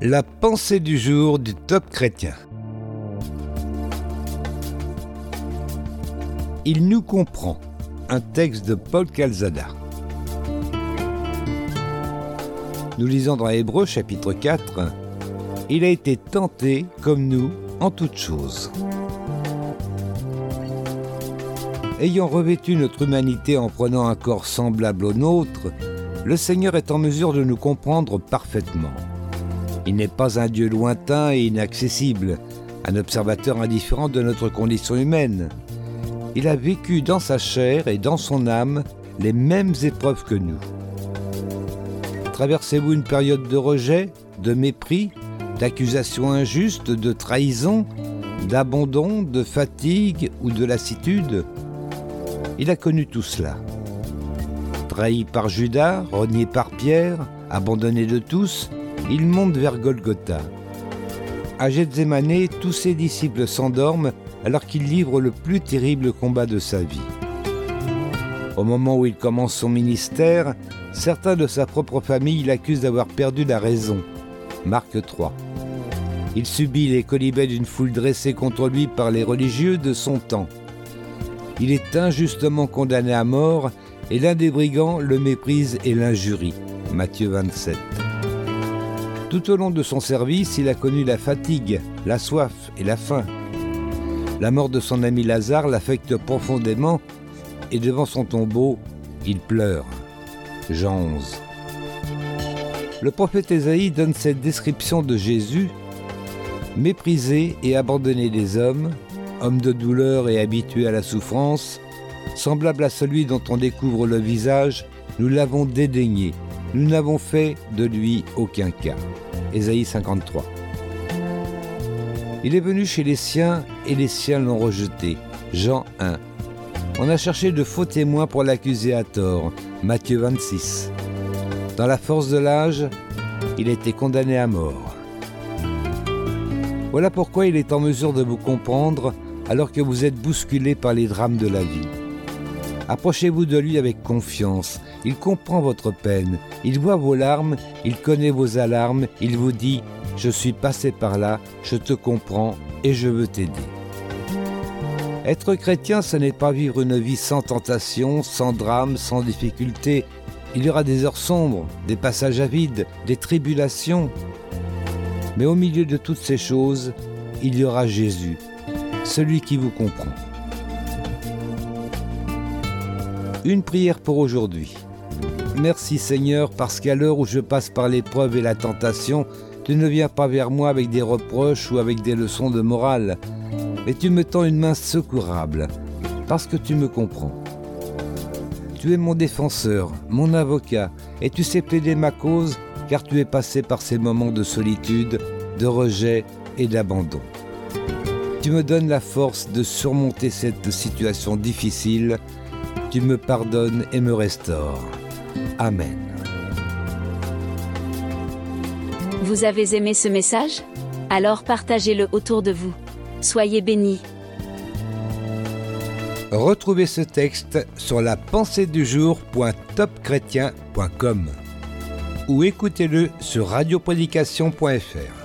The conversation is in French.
La pensée du jour du top chrétien. Il nous comprend. Un texte de Paul Calzada. Nous lisons dans Hébreu chapitre 4. Il a été tenté comme nous en toutes choses. Ayant revêtu notre humanité en prenant un corps semblable au nôtre, le Seigneur est en mesure de nous comprendre parfaitement. Il n'est pas un Dieu lointain et inaccessible, un observateur indifférent de notre condition humaine. Il a vécu dans sa chair et dans son âme les mêmes épreuves que nous. Traversez-vous une période de rejet, de mépris, d'accusations injustes, de trahison, d'abandon, de fatigue ou de lassitude? Il a connu tout cela. Trahi par Judas, renié par Pierre, abandonné de tous, il monte vers Golgotha. À Gethsemane, tous ses disciples s'endorment alors qu'il livre le plus terrible combat de sa vie. Au moment où il commence son ministère, certains de sa propre famille l'accusent d'avoir perdu la raison. Marc 3. Il subit les colibets d'une foule dressée contre lui par les religieux de son temps. Il est injustement condamné à mort et l'un des brigands le méprise et l'injurie. Matthieu 27. Tout au long de son service, il a connu la fatigue, la soif et la faim. La mort de son ami Lazare l'affecte profondément et devant son tombeau, il pleure. Jean 11. Le prophète Ésaïe donne cette description de Jésus méprisé et abandonné des hommes, homme de douleur et habitué à la souffrance, semblable à celui dont on découvre le visage, nous l'avons dédaigné, nous n'avons fait de lui aucun cas. Ésaïe 53. Il est venu chez les siens et les siens l'ont rejeté. Jean 1. On a cherché de faux témoins pour l'accuser à tort. Matthieu 26. Dans la force de l'âge, il a été condamné à mort. Voilà pourquoi il est en mesure de vous comprendre alors que vous êtes bousculé par les drames de la vie. Approchez-vous de lui avec confiance. Il comprend votre peine. Il voit vos larmes. Il connaît vos alarmes. Il vous dit, je suis passé par là, je te comprends et je veux t'aider. Être chrétien, ce n'est pas vivre une vie sans tentation, sans drame, sans difficulté. Il y aura des heures sombres, des passages à vide, des tribulations. Mais au milieu de toutes ces choses, il y aura Jésus, celui qui vous comprend. Une prière pour aujourd'hui. Merci Seigneur parce qu'à l'heure où je passe par l'épreuve et la tentation, tu ne viens pas vers moi avec des reproches ou avec des leçons de morale, mais tu me tends une main secourable parce que tu me comprends. Tu es mon défenseur, mon avocat, et tu sais plaider ma cause car tu es passé par ces moments de solitude, de rejet et d'abandon. Tu me donnes la force de surmonter cette situation difficile tu me pardonnes et me restaures. Amen. Vous avez aimé ce message? Alors partagez-le autour de vous. Soyez bénis. Retrouvez ce texte sur la pensée du jour.topchrétien.com ou écoutez-le sur radioprédication.fr.